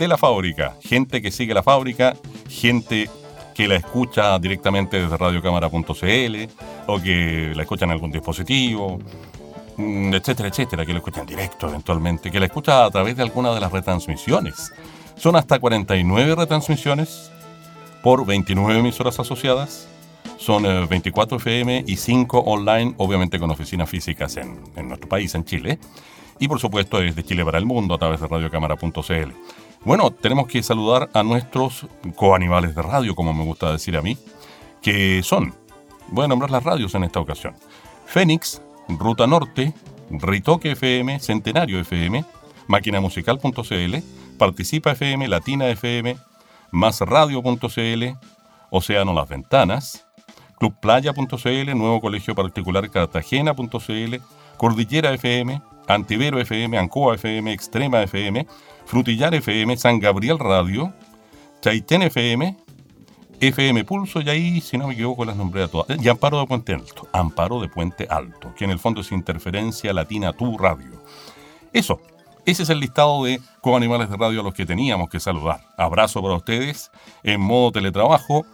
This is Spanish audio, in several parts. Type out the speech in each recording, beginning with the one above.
De la fábrica, gente que sigue la fábrica, gente que la escucha directamente desde radiocámara.cl o que la escucha en algún dispositivo, mm, etcétera, etcétera, que la escucha en directo eventualmente, que la escucha a través de alguna de las retransmisiones. Son hasta 49 retransmisiones por 29 emisoras asociadas. Son 24 eh, FM y 5 online, obviamente con oficinas físicas en, en nuestro país, en Chile. Y por supuesto es de Chile para el mundo a través de radiocámara.cl. Bueno, tenemos que saludar a nuestros coanimales de radio, como me gusta decir a mí, que son, voy a nombrar las radios en esta ocasión, Fénix, Ruta Norte, Ritoque FM, Centenario FM, Máquinamusical.cl, Participa FM, Latina FM, Másradio.cl, Océano Las Ventanas, Clubplaya.cl, Nuevo Colegio Particular Cartagena.cl, Cordillera FM, Antivero FM, Ancoa FM, Extrema FM, Frutillar FM, San Gabriel Radio, Chaitén FM, FM Pulso, y ahí, si no me equivoco, las nombré a todas. Y Amparo de Puente Alto, Amparo de Puente Alto, que en el fondo es Interferencia Latina Tu Radio. Eso, ese es el listado de coanimales de radio a los que teníamos que saludar. Abrazo para ustedes en modo teletrabajo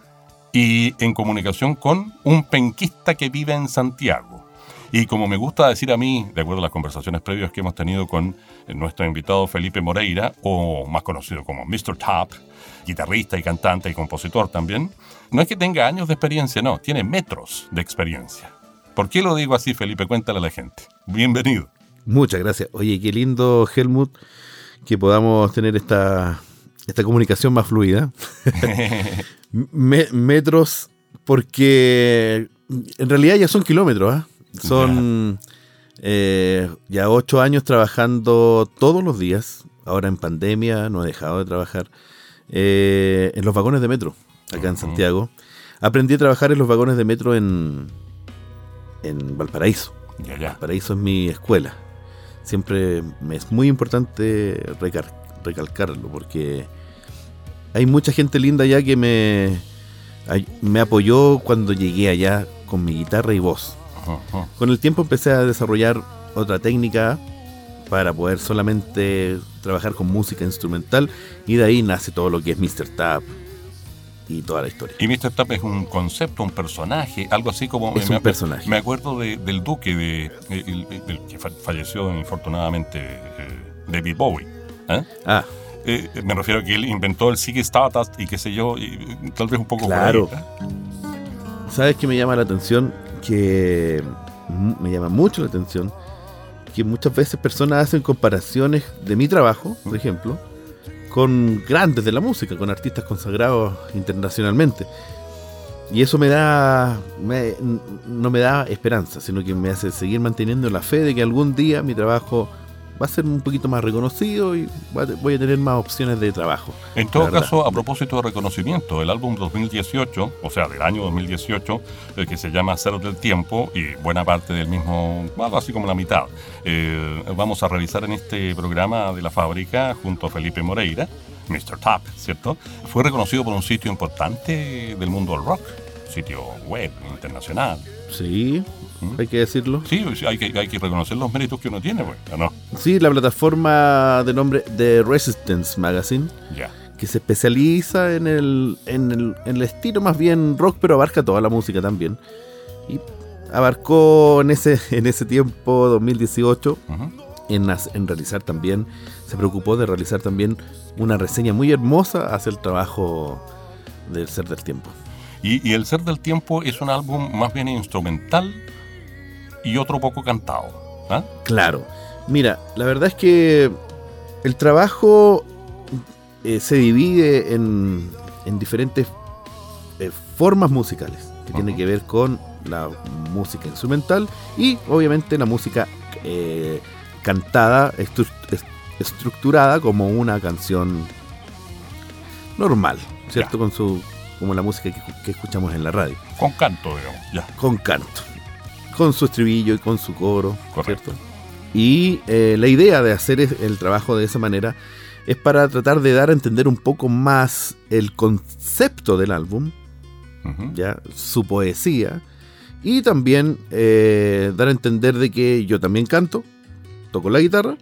y en comunicación con un penquista que vive en Santiago. Y como me gusta decir a mí, de acuerdo a las conversaciones previas que hemos tenido con nuestro invitado Felipe Moreira, o más conocido como Mr. Top, guitarrista y cantante y compositor también, no es que tenga años de experiencia, no, tiene metros de experiencia. ¿Por qué lo digo así, Felipe? Cuéntale a la gente. Bienvenido. Muchas gracias. Oye, qué lindo, Helmut, que podamos tener esta, esta comunicación más fluida. metros, porque en realidad ya son kilómetros, ¿ah? Son eh, ya ocho años trabajando todos los días. Ahora en pandemia no he dejado de trabajar eh, en los vagones de metro acá en Santiago. Aprendí a trabajar en los vagones de metro en, en Valparaíso. Valparaíso es mi escuela. Siempre es muy importante recalcarlo porque hay mucha gente linda allá que me, me apoyó cuando llegué allá con mi guitarra y voz. Con el tiempo empecé a desarrollar otra técnica para poder solamente trabajar con música instrumental y de ahí nace todo lo que es Mr. Tap y toda la historia. Y Mr. Tap es un concepto, un personaje, algo así como... Es me, un personaje. Me acuerdo del duque, de, el, que falleció infortunadamente, eh, David Bowie. ¿eh? Ah. Eh, me refiero a que él inventó el Sig Stardust y qué sé yo, y, tal vez un poco... Claro. ¿Sabes qué me llama la atención? Que me llama mucho la atención que muchas veces personas hacen comparaciones de mi trabajo, por ejemplo, con grandes de la música, con artistas consagrados internacionalmente. Y eso me da, no me da esperanza, sino que me hace seguir manteniendo la fe de que algún día mi trabajo va a ser un poquito más reconocido y voy a tener más opciones de trabajo. En todo caso, a propósito de reconocimiento, el álbum 2018, o sea, del año 2018, el que se llama Cero del Tiempo, y buena parte del mismo, algo así como la mitad, eh, vamos a revisar en este programa de la fábrica junto a Felipe Moreira, Mr. Top, ¿cierto? Fue reconocido por un sitio importante del mundo del rock, sitio web internacional. Sí, hay que decirlo. Sí, hay que, hay que reconocer los méritos que uno tiene, pues, ¿no? Sí, la plataforma de nombre The Resistance Magazine, ya que se especializa en el, en, el, en el estilo más bien rock, pero abarca toda la música también. Y abarcó en ese, en ese tiempo, 2018, en, en realizar también, se preocupó de realizar también una reseña muy hermosa hacia el trabajo del Ser del Tiempo. Y, y, El Ser del Tiempo es un álbum más bien instrumental y otro poco cantado. ¿ah? Claro. Mira, la verdad es que el trabajo eh, se divide en, en diferentes eh, formas musicales, que tiene que ver con la música instrumental y obviamente la música eh, cantada, estructurada como una canción normal, ¿cierto? Ya. Con su como la música que, que escuchamos en la radio, Con canto, digamos. Ya. con canto, con su estribillo y con su coro, Correcto. ¿cierto? Y eh, la idea de hacer el trabajo de esa manera es para tratar de dar a entender un poco más el concepto del álbum, ya su poesía y también eh, dar a entender de que yo también canto, toco la guitarra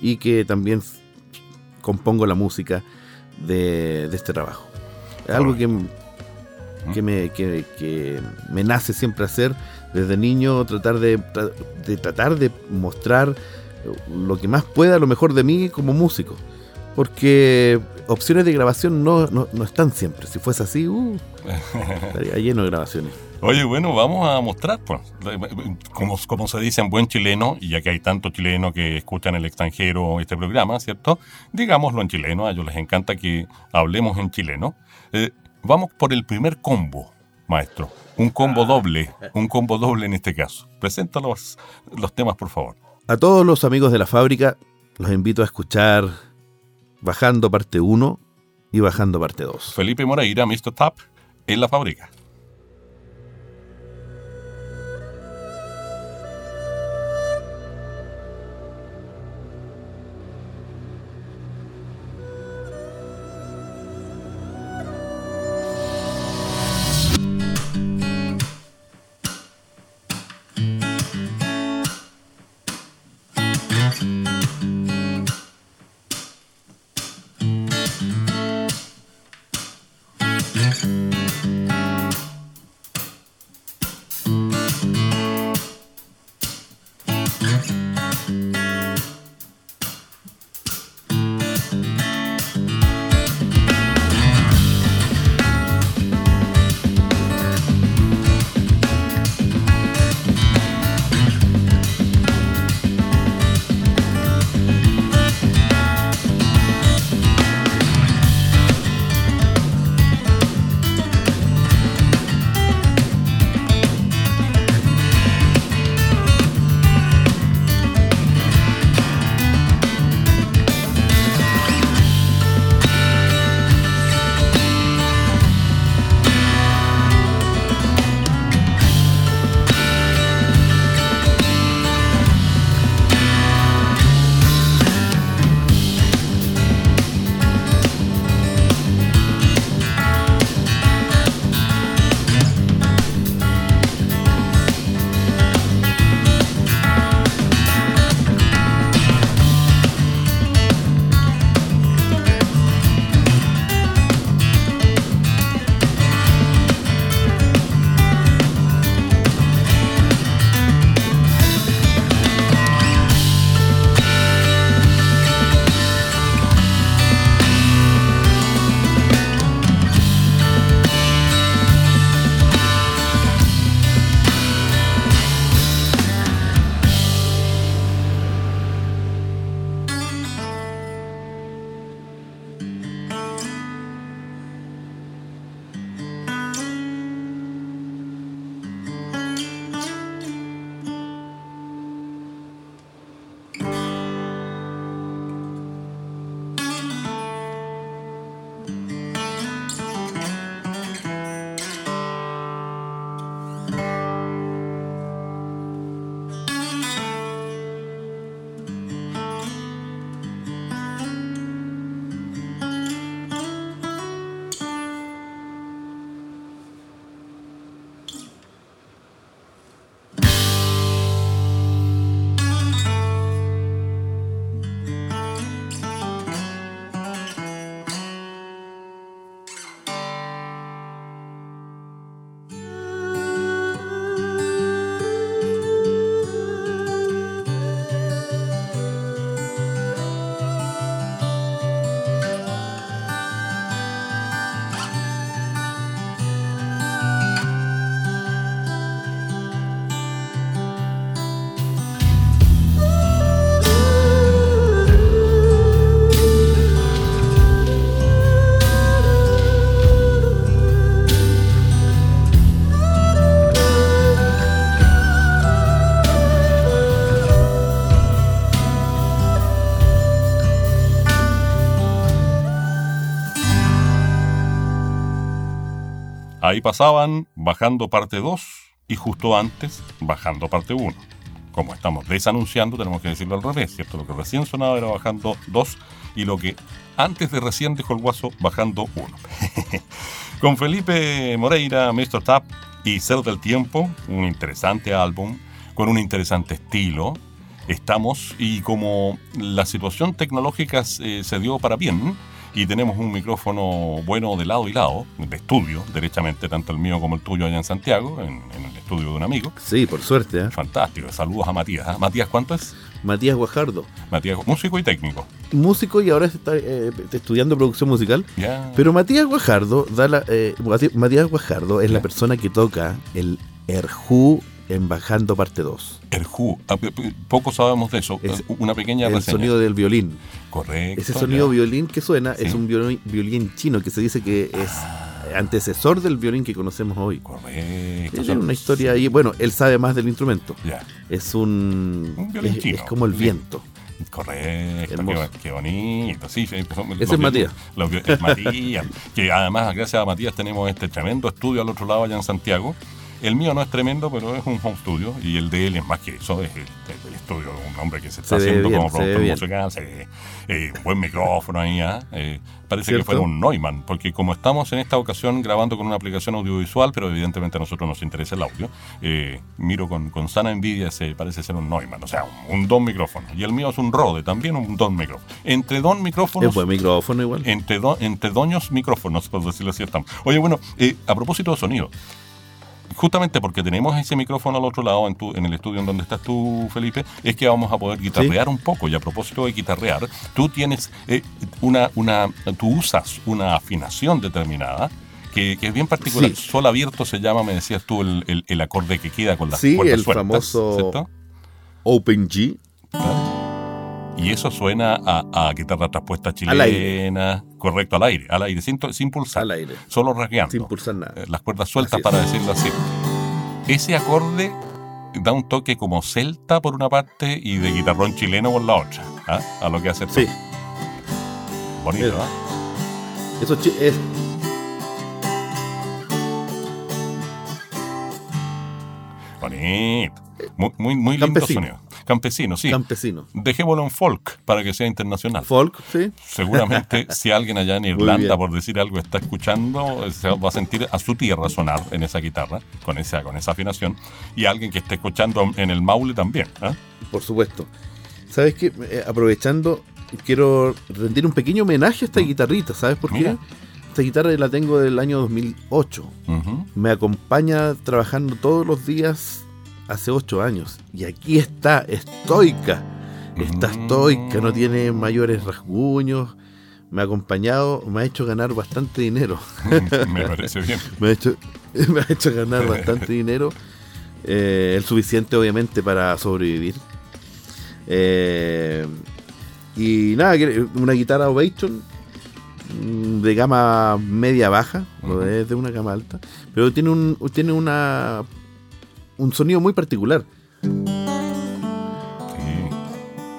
y que también compongo la música de, de este trabajo. Algo que, que, me, que- que me nace siempre hacer desde niño, tratar de, de tratar de mostrar lo que más pueda, lo mejor de mí como músico. Porque opciones de grabación no, no, no están siempre. Si fuese así, uh, estaría lleno de grabaciones. Oye, bueno, vamos a mostrar, pues, como, como se dice en buen chileno, y ya que hay tantos chilenos que escuchan en el extranjero este programa, ¿cierto? Digámoslo en chileno, a ellos les encanta que hablemos en chileno. Eh, vamos por el primer combo, maestro. Un combo doble, un combo doble en este caso. Presenta los, los temas, por favor. A todos los amigos de la fábrica, los invito a escuchar Bajando parte 1 y Bajando parte 2. Felipe Moreira, Mr. Tap, en la fábrica. Ahí pasaban bajando parte 2 y justo antes bajando parte 1. Como estamos desanunciando, tenemos que decirlo al revés, ¿cierto? Lo que recién sonaba era bajando 2 y lo que antes de recién dejó el guaso bajando 1. Con Felipe Moreira, Mr. Tap y Ser del Tiempo, un interesante álbum con un interesante estilo. Estamos y como la situación tecnológica se, se dio para bien, y tenemos un micrófono bueno de lado y lado, de estudio, derechamente, tanto el mío como el tuyo allá en Santiago, en, en el estudio de un amigo. Sí, por suerte. ¿eh? Fantástico, saludos a Matías. ¿ah? Matías, ¿cuánto es? Matías Guajardo. Matías, músico y técnico. Músico y ahora está eh, estudiando producción musical. Ya. Pero Matías Guajardo, da la, eh, Matías Guajardo es la persona que toca el Erjú en Bajando Parte 2. Erjú, ah, p- p- poco sabemos de eso. Es Una pequeña El reseña. sonido del violín. Correcto. Ese sonido ya. violín que suena Sí. es un violín, violín chino que se dice que es antecesor del violín que conocemos hoy. Correcto. Tiene una historia ahí. Bueno, él sabe más del instrumento. Ya. Es un. Un violín es, chino. es como el viento. Correcto, qué, qué bonito. Sí, Ese es Matías. los es Matías. que además, gracias a Matías, tenemos este tremendo estudio al otro lado allá en Santiago. El mío no es tremendo, pero es un home studio. Y el de él es más que eso, es el, el estudio de un hombre que se está Se haciendo bien, como productor musical. se eh, un buen micrófono ahí. ¿ah? Eh, parece ¿Cierto? que fuera un Neumann, porque como estamos en esta ocasión grabando con una aplicación audiovisual, pero evidentemente a nosotros nos interesa el audio, eh, miro con, con sana envidia, se parece ser un Neumann, o sea, un, un don micrófono. Y el mío es un Rode, también un don micrófono. Entre don micrófonos Es buen micrófono igual. entre, do- entre doños micrófonos, por decirlo así estamos. Oye, bueno, eh, a propósito de sonido, justamente porque tenemos ese micrófono al otro lado, en, tu, en el estudio en donde estás tú, Felipe, es que vamos a poder guitarrear un poco. Y a propósito de guitarrear, tú tienes eh, una, una, tú usas una afinación determinada. Que, que es bien particular. Sí. Sol abierto se llama, me decías tú, el, el- el acorde que queda con las Sí, cuerdas el sueltas, famoso- ¿cierto? Open G. Y eso suena a, a guitarra traspuesta Al aire. chilena. Correcto, al aire, al aire, sin, pulsar. Al aire. Solo rasgueando. Sin pulsar nada. Eh, Las cuerdas sueltas, para decirlo así. Ese acorde da un toque como celta por una parte y de guitarrón chileno por la otra. ¿ah? A lo que hace Sí. Bonito, Eso. ¿ah? Eso es. Bonito. Muy, muy, muy lindo sonido. Campesino, sí. Campesino. Dejémoslo en folk para que sea internacional. Folk, sí. Seguramente si alguien allá en Irlanda, por decir algo, está escuchando, eh, se va a sentir a su tierra sonar en esa guitarra, con esa, con esa afinación, y alguien que esté escuchando en el Maule también. ¿ah? Por supuesto. ¿Sabes qué? Eh, aprovechando, quiero rendir un pequeño homenaje a esta guitarrita. ¿Sabes por qué? Mm. Esta guitarra la tengo del año 2008. Ujú. Me acompaña trabajando todos los días hace ocho años. Y aquí está, estoica. Está Mm. estoica, no tiene mayores rasguños. Me ha acompañado, me ha hecho ganar bastante dinero. Me parece bien. me ha hecho, me ha hecho ganar bastante dinero. eh, el suficiente, obviamente, para sobrevivir. Eh, y nada, una guitarra Ovation mm, de gama media baja, no es de una gama alta, pero tiene un tiene una un sonido muy particular.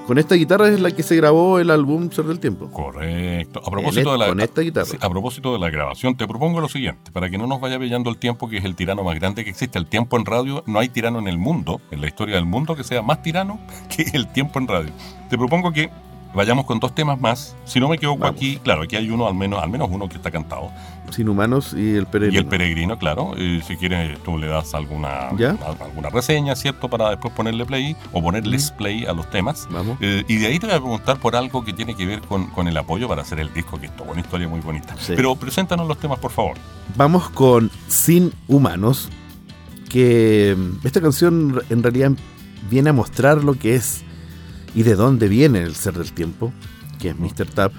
Con esta guitarra es la que se grabó el álbum Ser del Tiempo. correcto. A propósito, de la, con esta guitarra. a propósito de la grabación, te propongo lo siguiente, para que no nos vaya pillando el tiempo, que es el tirano más grande que existe. El tiempo en radio, no hay tirano en el mundo, en la historia del mundo, que sea más tirano que el tiempo en radio. Te propongo que vayamos con dos temas más. Si no me equivoco Vamos. aquí, claro, aquí hay uno, al menos, al menos uno que está cantado. Sin humanos y el peregrino. Y el peregrino, claro. si quieres, tú le das alguna, alguna reseña, ¿cierto? Para después ponerle play o ponerles play a los temas. Vamos. Eh, y de ahí te voy a preguntar por algo que tiene que ver con, con el apoyo para hacer el disco, que es toda una historia muy bonita. Sí. Pero preséntanos los temas, por favor. Vamos con Sin Humanos, que mm, esta canción en realidad viene a mostrar lo que es y de dónde viene el ser del tiempo, que es Mr. Tap,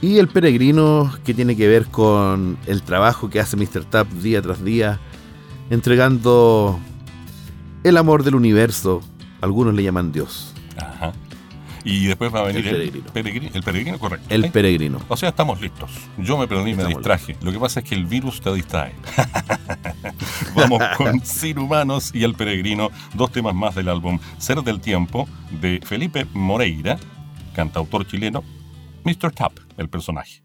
y el peregrino que tiene que ver con el trabajo que hace Mr. Tap día tras día, entregando el amor del universo, algunos le llaman Dios, Ajá. Y después va a venir El peregrino. peregri- el peregrino, correcto. el ¿sí? peregrino. O sea, estamos listos. Yo me perdí, me Estamos distraje. Lo que pasa es que el virus te distrae. Vamos con Sin Humanos y El Peregrino, dos temas más del álbum Ser del Tiempo de Felipe Moreira, cantautor chileno, Mr. Tap, el personaje.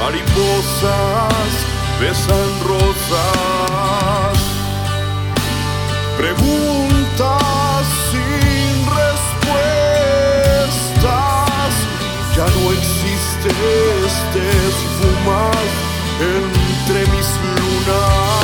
Mariposas besan rosas. Preguntas sin respuestas, ya no existes, te esfumas entre mis lunas.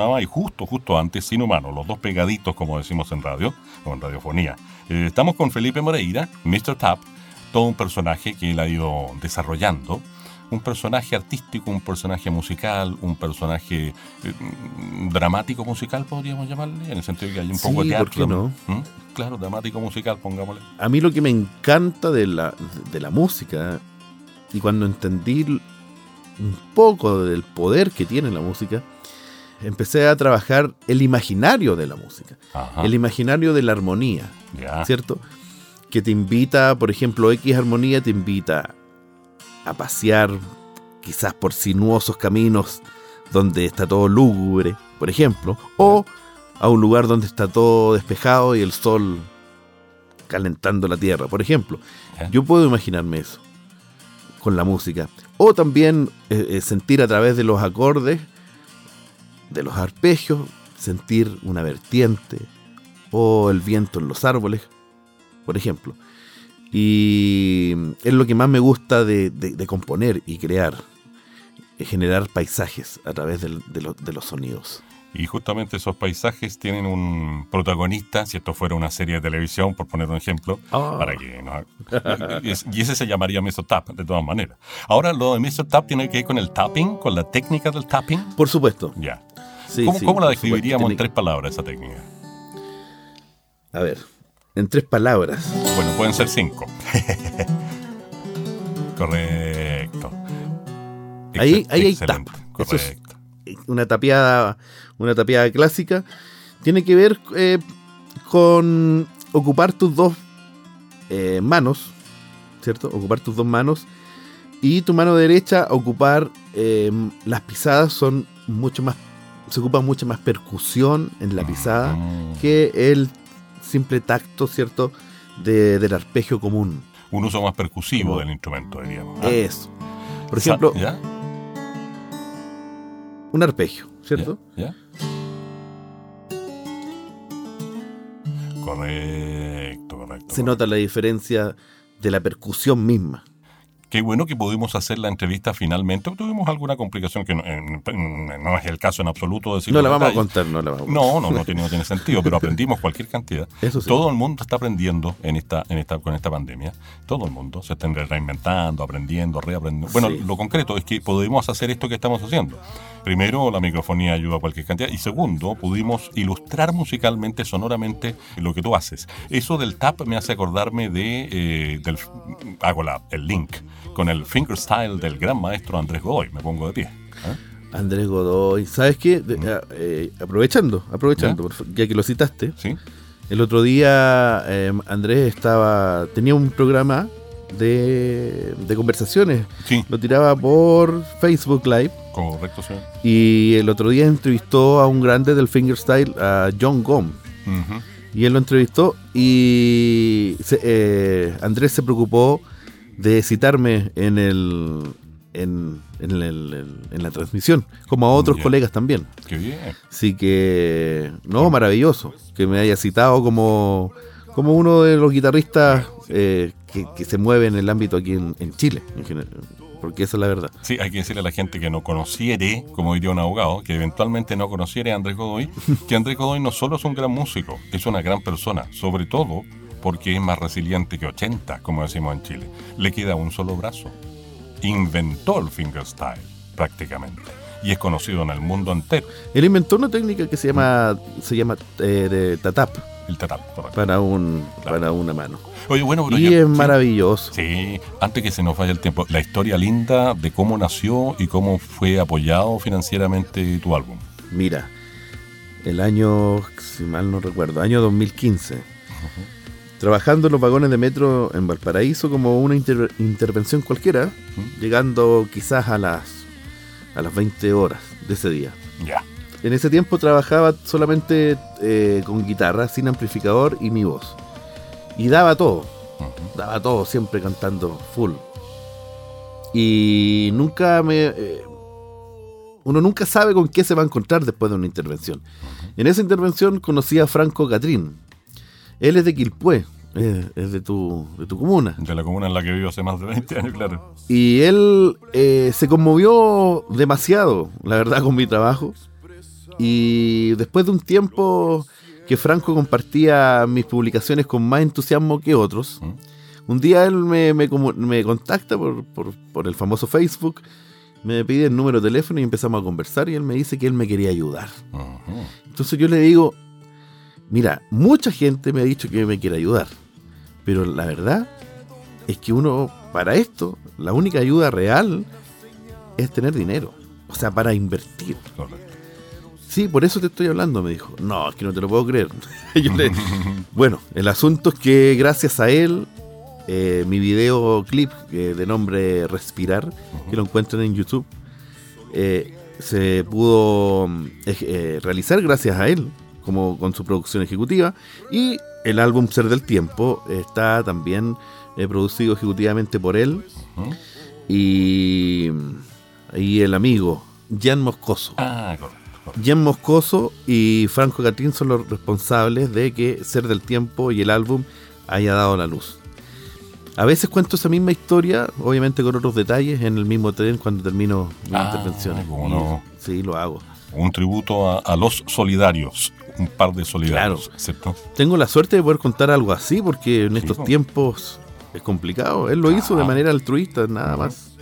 Sonaba y justo, justo antes, Sin Humano, los dos pegaditos, como decimos en radio, o en radiofonía. Eh, estamos con Felipe Moreira, Mr. Tap, todo un personaje que él ha ido desarrollando un personaje artístico, un personaje musical, un personaje eh, dramático musical, podríamos llamarle, en el sentido de que hay un poco de ¿por teatro. qué no? ¿Mm? Claro, dramático musical, pongámosle. A mí lo que me encanta de la, de la música, y cuando entendí un poco del poder que tiene la música, empecé a trabajar el imaginario de la música, Ajá. el imaginario de la armonía. ¿cierto? Que te invita, por ejemplo, X armonía te invita a pasear quizás por sinuosos caminos donde está todo lúgubre, por ejemplo, o a un lugar donde está todo despejado y el sol calentando la tierra, por ejemplo. Yo puedo imaginarme eso con la música. O también eh, eh, sentir a través de los acordes, de los arpegios, sentir una vertiente o el viento en los árboles, por ejemplo. Y es lo que más me gusta de, de- de componer y crear, es generar paisajes a través de, lo- de los sonidos. Y justamente esos paisajes tienen un protagonista, si esto fuera una serie de televisión, por poner un ejemplo, Ah. para que no... y es- Y ese se llamaría Mr. Tap, de todas maneras. Ahora, lo de Mr. Tap tiene que ver con el tapping, con la técnica del tapping. Por supuesto. Ya. Sí, ¿Cómo, sí, cómo la describiríamos en tres palabras esa técnica? A ver, en tres palabras. Bueno, pueden ser cinco. Correcto. Ahí- Excel- ahí hay tap. Eso es- Correcto. una tapiada, una tapiada clásica, tiene que ver eh, con ocupar tus dos eh, manos, ¿cierto? Ocupar tus dos manos y tu mano derecha ocupar eh, las pisadas son mucho más, se ocupa mucha más percusión en la pisada Mm. que el simple tacto, ¿cierto? De- del arpegio común. Un uso más percusivo del instrumento, diríamos. ¿ah? Eso. Por ejemplo, ¿Ya? un arpegio, ¿cierto? ¿Ya? Correcto, correcto. Se nota la diferencia de la percusión misma. Qué bueno que pudimos hacer la entrevista finalmente. Tuvimos alguna complicación que no, en- en- no es el caso en absoluto decir No la vamos a contar, no la vamos a No, no, no tiene, no tiene sentido, pero aprendimos cualquier cantidad. Eso sí. Todo el mundo está aprendiendo en esta, en esta, con esta pandemia. Todo el mundo se está reinventando, aprendiendo, reaprendiendo. Bueno, Sí. lo concreto es que podemos hacer esto que estamos haciendo. Primero, la microfonía ayuda a cualquier cantidad. Y segundo, pudimos ilustrar musicalmente, sonoramente, lo que tú haces. Eso del tap me hace acordarme de. eh, del, hago la, el link con el fingerstyle del gran maestro Andrés Godoy. Me pongo de pie. ¿eh? Andrés Godoy. ¿Sabes qué? De- eh, eh, aprovechando, aprovechando, ¿Ya? que lo citaste. ¿Sí? El otro día eh, Andrés estaba tenía un programa de, de conversaciones. Sí, Lo tiraba por Facebook Live. correcto, señor. Y el otro día entrevistó a un grande del fingerstyle, a John Gom. Ujú. Y él lo entrevistó y se- eh, Andrés se preocupó de citarme en el en, en el- en la transmisión, como a otros colegas también. Qué bien. Así que, no, maravilloso que me haya citado como, como uno de los guitarristas eh, que, que se mueve en el ámbito aquí en, en Chile, en general, porque esa es la verdad. Sí, hay que decirle a la gente que no conociere, como diría un abogado, que eventualmente no conociere a Andrés Godoy, que Andrés Godoy no solo es un gran músico, es una gran persona, sobre todo porque es más resiliente que 80, como decimos en Chile. Le queda un solo brazo. Inventó el fingerstyle, prácticamente. Y es conocido en el mundo entero, Él inventó una técnica que se llama se llama eh, de tatap el tatap. correcto. para un Claro. para una mano. Oye, bueno, pero Y es sí. maravilloso. Sí, antes que se nos vaya el tiempo, la historia linda de cómo nació y cómo fue apoyado financieramente tu álbum. Mira, el año, si mal no recuerdo, año 2015, trabajando en los vagones de metro en Valparaíso como una inter- intervención cualquiera, llegando quizás a las, a las 20 horas de ese día. Ya. En ese tiempo trabajaba solamente eh, con guitarra, sin amplificador y mi voz. Y daba todo, daba todo, siempre cantando full. Y nunca me... eh, uno nunca sabe con qué se va a encontrar después de una intervención. En esa intervención conocí a Franco Catrín. Él es de Quilpué, es, es de, tu, de tu comuna. De la comuna en la que vivo hace más de 20 años, claro. Y él eh, se conmovió demasiado, la verdad, con mi trabajo. Y después de un tiempo que Franco compartía mis publicaciones con más entusiasmo que otros, un día él me, me contacta por, por- por el famoso Facebook, me pide el número de teléfono y empezamos a conversar y él me dice que él me quería ayudar. Entonces yo le digo, mira, mucha gente me ha dicho que me quiere ayudar, pero la verdad es que uno, para esto, la única ayuda real es tener dinero, o sea, para invertir. Correcto. Sí, por eso te estoy hablando, me dijo. No, es que no te lo puedo creer. Yo le- bueno, el asunto es que gracias a él, eh, mi videoclip eh, de nombre Respirar, que lo encuentran en YouTube, eh, se pudo ej- eh, realizar gracias a él, como con su producción ejecutiva. Y el álbum Ser del Tiempo está también eh, producido ejecutivamente por él y, y el amigo Jan Moscoso. Ah, correcto. correcto. Jan Moscoso y Franco Catrín son los responsables de que Ser del Tiempo y el álbum haya dado la luz. A veces cuento esa misma historia, obviamente con otros detalles, en el mismo tren cuando termino mis Ah, intervenciones. no. Sí, lo hago. Un tributo a, a los solidarios. Un par de solidarios, Claro. ¿cierto? Tengo la suerte de poder contar algo así porque en Sí, estos po. tiempos es complicado. Él lo hizo de Ah. manera altruista, nada más.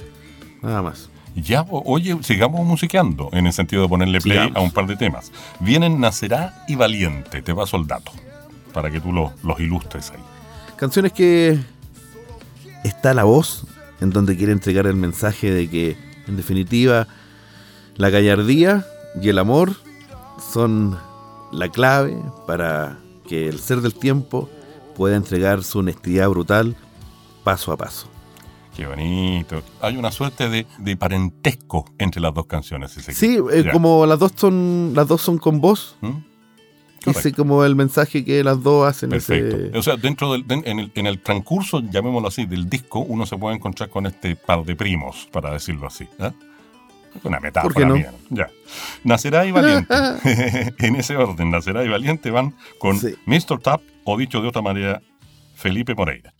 Nada más. Ya, oye, sigamos musiqueando en el sentido de ponerle play Sigamos. a un par de temas. Vienen Nacerá y Valiente, te paso el dato, para que tú lo- los ilustres ahí. Canciones que está la voz en donde quiere entregar el mensaje de que, en definitiva, la gallardía y el amor son la clave para que el ser del tiempo pueda entregar su honestidad brutal paso a paso. Qué bonito. Hay una suerte de, de parentesco entre las dos canciones. si Sí, eh, como las dos son las dos son con voz, ¿Mm? Correcto. como el mensaje que las dos hacen. Perfecto. ese- O sea, dentro del en, el, en el transcurso, llamémoslo así, del disco, uno se puede encontrar con este par de primos, para decirlo así. ¿eh? Una metáfora ¿Por qué no? mía. Ya. Nacerá y Valiente. en ese orden, Nacerá y Valiente van con Sí. Mr. Tap, o dicho de otra manera, Felipe Moreira.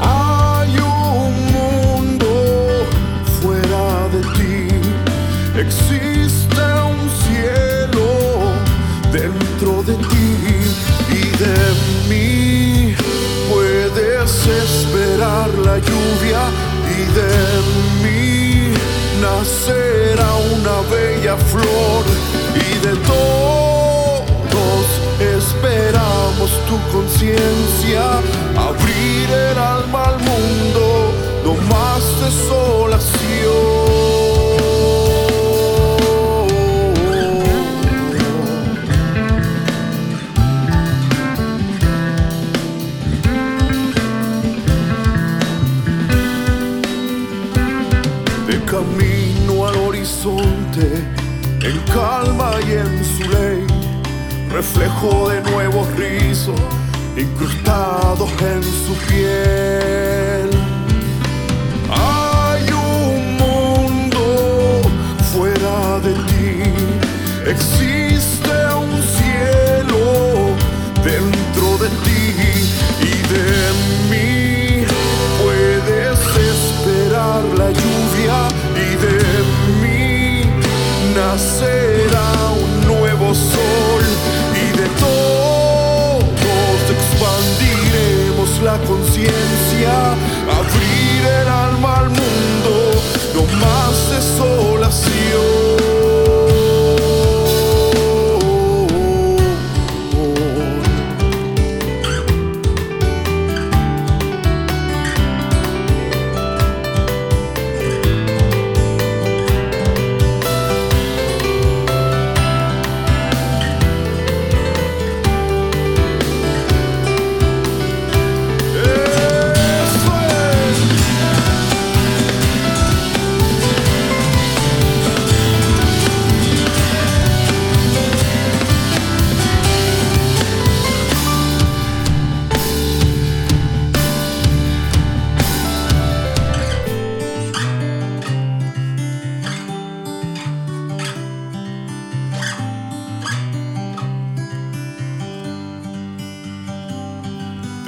Hay un mundo fuera de ti, existe un cielo dentro de ti y de mí. Puedes esperar la lluvia y de mí nacerá una bella abrir el alma al mundo, no más desolación. de camino al horizonte, en calma y en su ley, reflejo de nuevos rizos incrustados en su piel. Hay un mundo fuera de ti, existe un cielo dentro de ti y de mí. Puedes esperar la lluvia y de mí nacerá un nuevo sol y de todos conciencia, abrir el alma al mundo, no más desolación.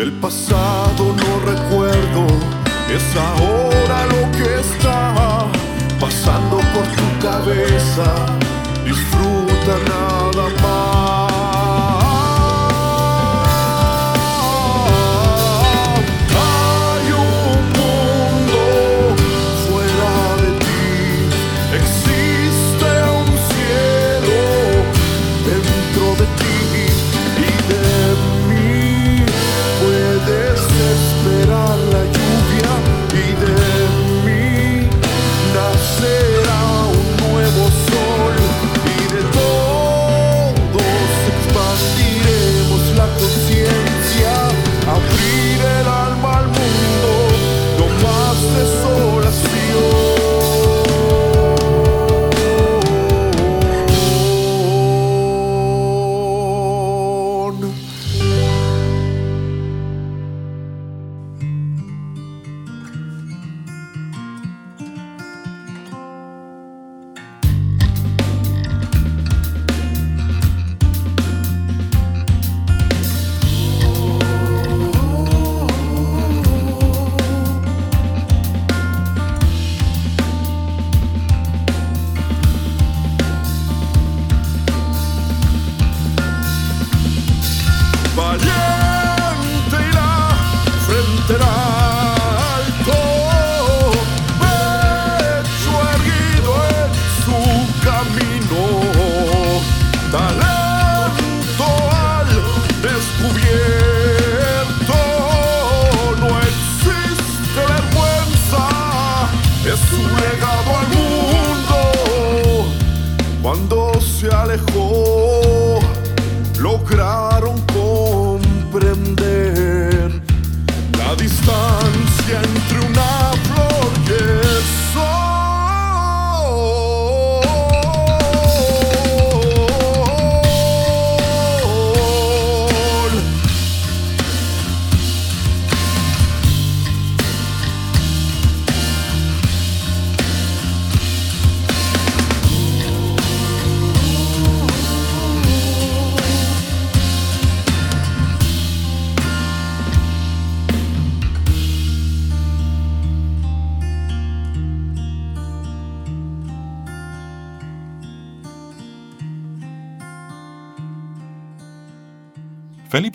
Del pasado no recuerdo, es ahora lo que está pasando por tu cabeza. Disfruta nada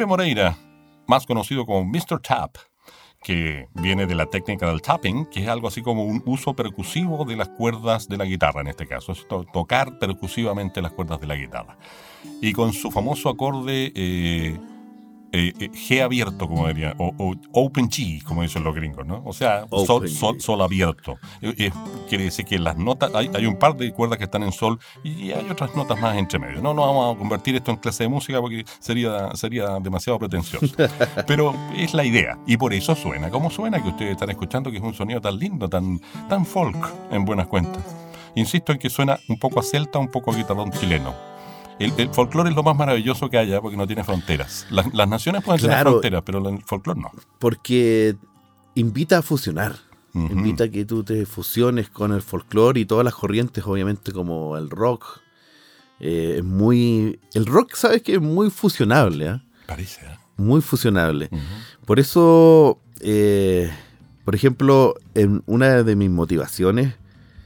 Moreira, más conocido como Mr. Tap, que viene de la técnica del tapping, que es algo así como un uso percusivo de las cuerdas de la guitarra en este caso, es to- tocar percusivamente las cuerdas de la guitarra. Y con su famoso acorde eh, eh, eh, G abierto, como diría, o, o open G, como dicen los gringos, ¿no? O sea, sol, abierto. Eh, eh, quiere decir que las notas, hay, hay un par de cuerdas que están en sol y hay otras notas más entre medio. No, no vamos a convertir esto en clase de música porque sería, sería demasiado pretencioso. Pero es la idea. Y por eso suena como suena, que ustedes están escuchando, que es un sonido tan lindo, tan, tan folk, en buenas cuentas. Insisto en que suena un poco a celta, un poco a guitarrón chileno. El, el folclore es lo más maravilloso que haya porque no tiene fronteras. Las, las naciones pueden tener fronteras, pero el folclore no. Porque invita a fusionar. Invita a que tú te fusiones con el folclore y todas las corrientes, obviamente, como el rock. Eh, es muy. El rock, sabes que es muy fusionable, ¿ah? Parece, ¿eh? Muy fusionable. Por eso, eh, por ejemplo, en una de mis motivaciones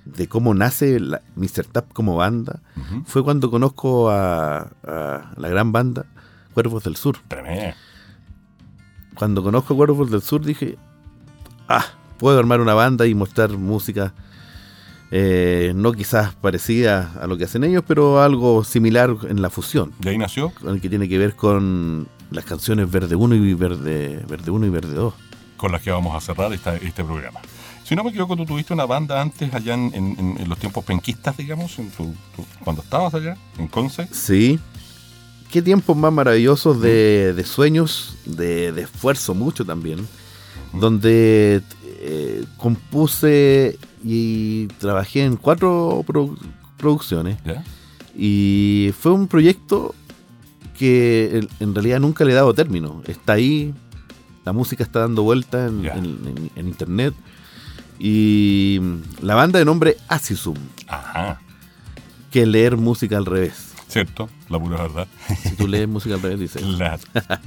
de cómo nace la, Mr. Tap como banda fue cuando conozco a, a la gran banda Cuervos del Sur. Tremendo. Cuando conozco a Cuervos del Sur dije, ah, puedo armar una banda y mostrar música eh, no quizás parecida a lo que hacen ellos, pero algo similar en la fusión, De ahí nació. con el que tiene que ver con las canciones Verde 1 y Verde, Verde 1 y Verde 2. con las que vamos a cerrar esta- este programa. Si no me equivoco, tú tuviste una banda antes allá en, en- en- en los tiempos penquistas, digamos, en tu- tu- cuando estabas allá, en Conce. Sí. Qué tiempos más maravillosos de, de sueños, de, de esfuerzo mucho también, donde eh, compuse y trabajé en cuatro produ- producciones ¿Ya? y fue un proyecto que en, realidad nunca le he dado término. Está ahí, la música está dando vuelta en, Ya. en- en- en internet y la banda de nombre Asisum, Ajá, que leer música al revés. cierto, la pura verdad. Si tú lees música al revés, dice. Claro.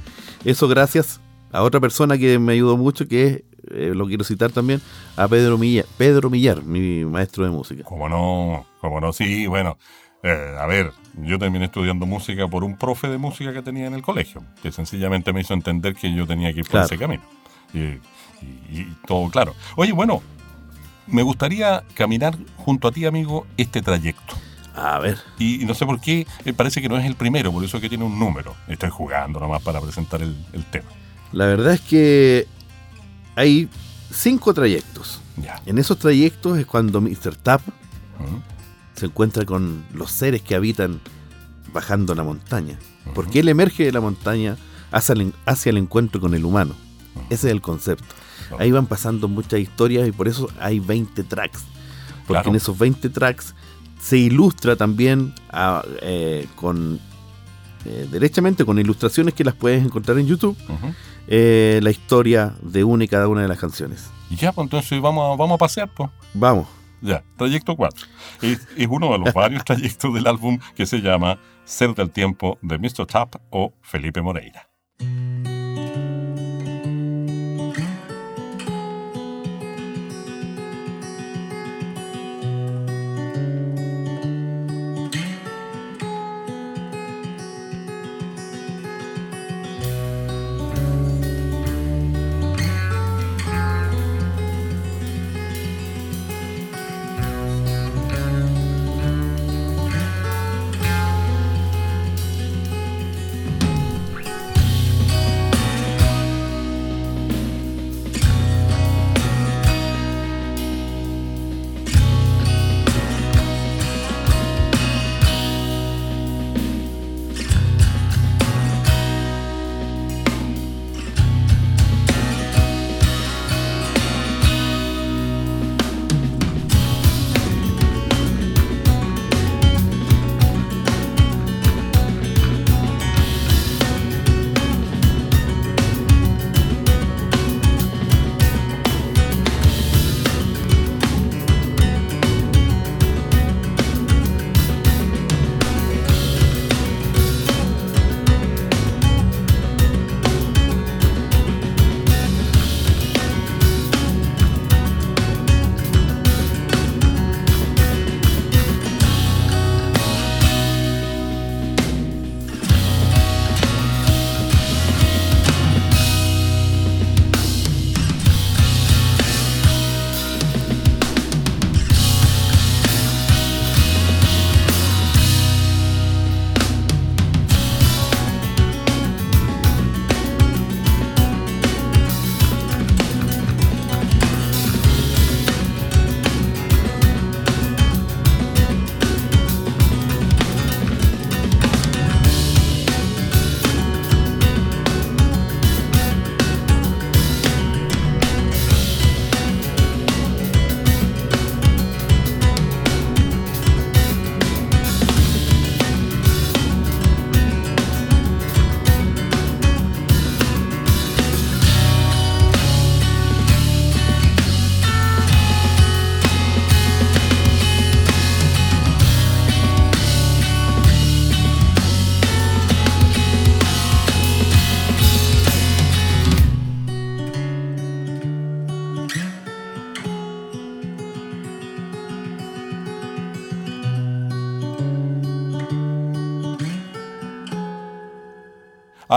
Eso gracias a otra persona que me ayudó mucho, que es, eh, lo quiero citar también, a Pedro Millar, Pedro Millar, mi maestro de música. Como no, como no, sí, bueno. eh, a ver, yo terminé estudiando música por un profe de música que tenía en el colegio, que sencillamente me hizo entender que yo tenía que ir por Claro. ese camino. Y, y- y todo claro. Oye, bueno, me gustaría caminar junto a ti, amigo, este trayecto. A ver, Y no sé por qué, eh, parece que no es el primero, por eso es que tiene un número. Estoy jugando nomás para presentar el, el tema. la verdad es que hay cinco trayectos. Ya. En esos trayectos es cuando Mr. Tap se encuentra con los seres que habitan bajando la montaña. Porque él emerge de la montaña hacia el, hacia el encuentro con el humano. Ese es el concepto. Ahí van pasando muchas historias y por eso hay 20 tracks. Porque Claro. en esos 20 tracks se ilustra también ah, eh, con eh, derechamente con ilustraciones que las puedes encontrar en YouTube eh, la historia de una y cada una de las canciones. Ya, pues entonces vamos a, vamos a pasear, pues. Vamos. Ya, trayecto 4. Es, es uno de los varios trayectos del álbum que se llama Ser del Tiempo de Mr. Tap o Felipe Moreira.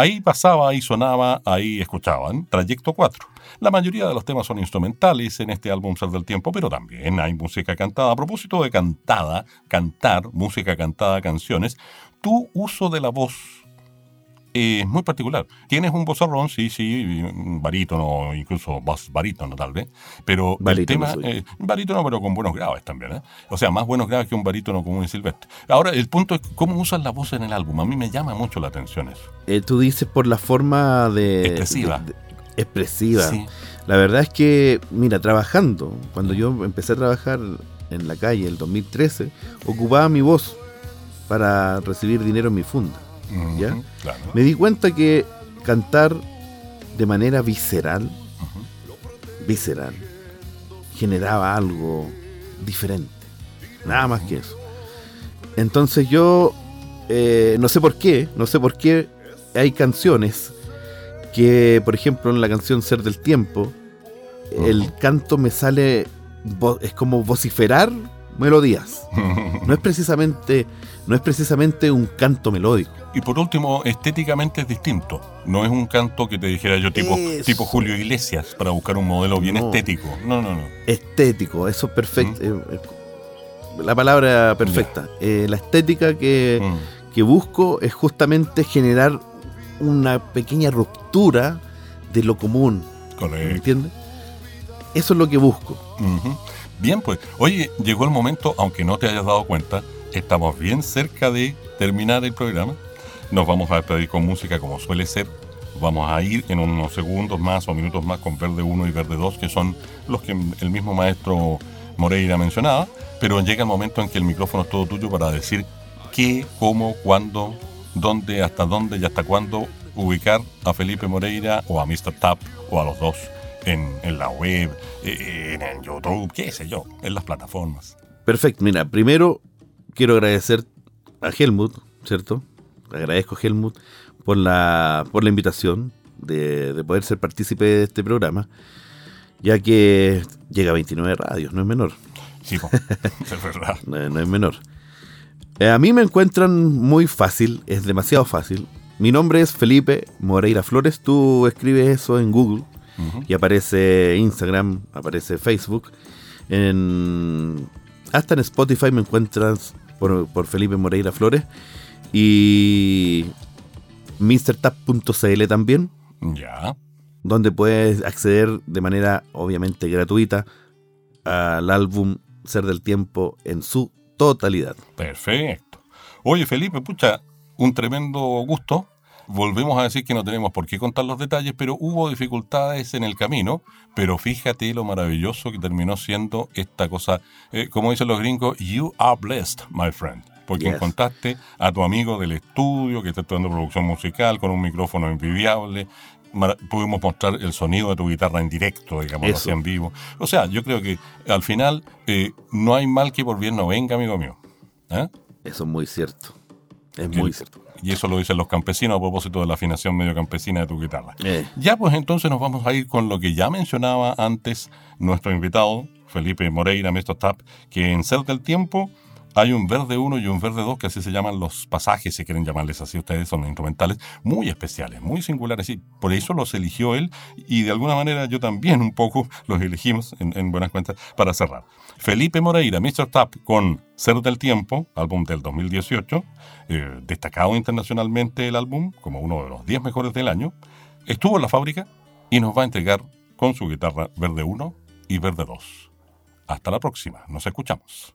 Ahí pasaba, ahí sonaba, ahí escuchaban. Trayecto 4. La mayoría de los temas son instrumentales en este álbum Ser del Tiempo, pero también hay música cantada. A propósito de cantada, cantar, música cantada, canciones, tu uso de la voz es muy particular. Tienes un vozarrón, sí, sí, barítono, incluso voz barítono tal vez, pero el Barítono tema, soy. eh, barítono pero con buenos graves también, ¿eh? O sea, más buenos graves que un barítono común y silvestre. Ahora, el punto es cómo usas la voz en el álbum. A mí me llama mucho la atención eso. Eh, tú dices por la forma de... Expresiva. de- de- expresiva. Sí. La verdad es que, mira, trabajando, cuando yo empecé a trabajar en la calle el 2013, ocupaba mi voz para recibir dinero en mi funda. ¿Ya? Claro. Me di cuenta que cantar de manera visceral, visceral, generaba algo diferente. Nada más que eso. Entonces yo, eh, no sé por qué, no sé por qué hay canciones que, por ejemplo, en la canción Ser del Tiempo, el canto me sale, es como vociferar melodías. No es precisamente, no es precisamente un canto melódico. Y por último, estéticamente es distinto. No es un canto que te dijera yo tipo, Eso. tipo Julio Iglesias para buscar un modelo bien No. estético. No, no, no. Estético, eso es perfecto. eh, eh, la palabra perfecta. Eh, la estética que, Mm. que busco es justamente generar una pequeña ruptura de lo común. ¿Me Correcto. entiendes? Eso es lo que busco. Bien, pues, oye, llegó el momento, aunque no te hayas dado cuenta, estamos bien cerca de terminar el programa. Nos vamos a despedir con música como suele ser. Vamos a ir en unos segundos más o minutos más con Verde 1 y Verde 2, que son los que el mismo maestro Moreira mencionaba. Pero llega el momento en que el micrófono es todo tuyo para decir qué, cómo, cuándo, dónde, hasta dónde y hasta cuándo ubicar a Felipe Moreira o a Mr. Tap o a los dos en, en la web, eh, en, en YouTube, qué sé yo, en las plataformas. Perfecto. Mira, primero quiero agradecer a Helmut, ¿cierto? Agradezco a Helmut por la, por la invitación de, de poder ser partícipe de este programa, ya que llega a 29 radios, no es menor. Sí, es verdad. no, no es menor. Eh, a mí me encuentran muy fácil, es demasiado fácil. Mi nombre es Felipe Moreira Flores. Tú escribes eso en Google Y aparece Instagram, aparece Facebook. En, hasta en Spotify me encuentras por, por Felipe Moreira Flores. Y MrTap.cl también, Ya, donde puedes acceder de manera obviamente gratuita al álbum Ser del Tiempo en su totalidad. perfecto. Oye, Felipe, pucha, un tremendo gusto. Volvemos a decir que no tenemos por qué contar los detalles, pero hubo dificultades en el camino. Pero fíjate lo maravilloso que terminó siendo esta cosa. Eh, como dicen los gringos, you are blessed, my friend. Porque Yes. encontraste a tu amigo del estudio que está estudiando producción musical con un micrófono envidiable. Pudimos mostrar el sonido de tu guitarra en directo, digamos, así en vivo. O sea, yo creo que al final eh, no hay mal que por bien no venga, amigo mío. ¿Eh? Eso es muy cierto. Es muy cierto. Y eso lo dicen los campesinos a propósito de la afinación medio campesina de tu guitarra. Eh, Ya pues entonces nos vamos a ir con lo que ya mencionaba antes nuestro invitado, Felipe Moreira, Mr. Tap, que en Ser del Tiempo hay un verde 1 y un verde 2, que así se llaman los pasajes, si quieren llamarles así ustedes, son instrumentales muy especiales, muy singulares, y por eso los eligió él, y de alguna manera yo también un poco los elegimos en, en buenas cuentas para cerrar. Felipe Moreira, Mr. Tap, con Ser del Tiempo, álbum del 2018, eh, destacado internacionalmente el álbum como uno de los 10 mejores del año, estuvo en la fábrica y nos va a entregar con su guitarra Verde 1 y Verde 2. Hasta la próxima, nos escuchamos.